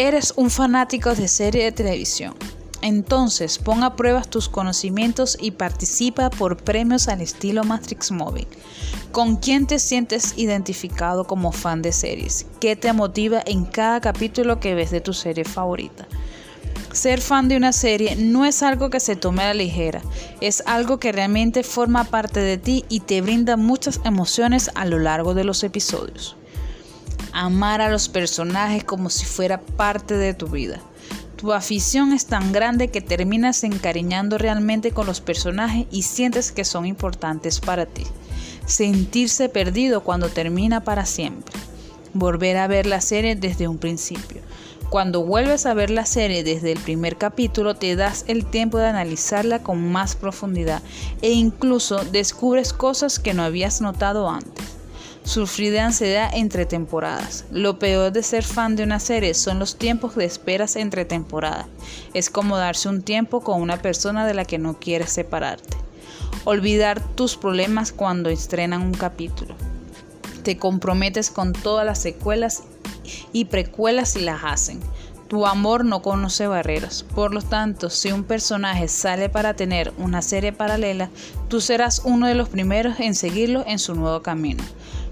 Eres un fanático de serie de televisión. Entonces, pon a prueba tus conocimientos y participa por premios al estilo Matrix Móvil. ¿Con quién te sientes identificado como fan de series? ¿Qué te motiva en cada capítulo que ves de tu serie favorita? Ser fan de una serie no es algo que se tome a la ligera, es algo que realmente forma parte de ti y te brinda muchas emociones a lo largo de los episodios. Amar a los personajes como si fuera parte de tu vida. Tu afición es tan grande que terminas encariñando realmente con los personajes y sientes que son importantes para ti. Sentirse perdido cuando termina para siempre. Volver a ver la serie desde un principio. Cuando vuelves a ver la serie desde el primer capítulo te das el tiempo de analizarla con más profundidad e incluso descubres cosas que no habías notado antes. Sufrí de ansiedad entre temporadas. Lo peor de ser fan de una serie son los tiempos de esperas entre temporadas. Es como darse un tiempo con una persona de la que no quieres separarte. Olvidar tus problemas cuando estrenan un capítulo. Te comprometes con todas las secuelas y precuelas si las hacen. Tu amor no conoce barreras. Por lo tanto, si un personaje sale para tener una serie paralela, tú serás uno de los primeros en seguirlo en su nuevo camino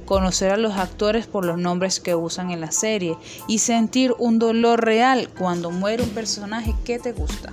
conocer a los actores por los nombres que usan en la serie y sentir un dolor real cuando muere un personaje que te gusta.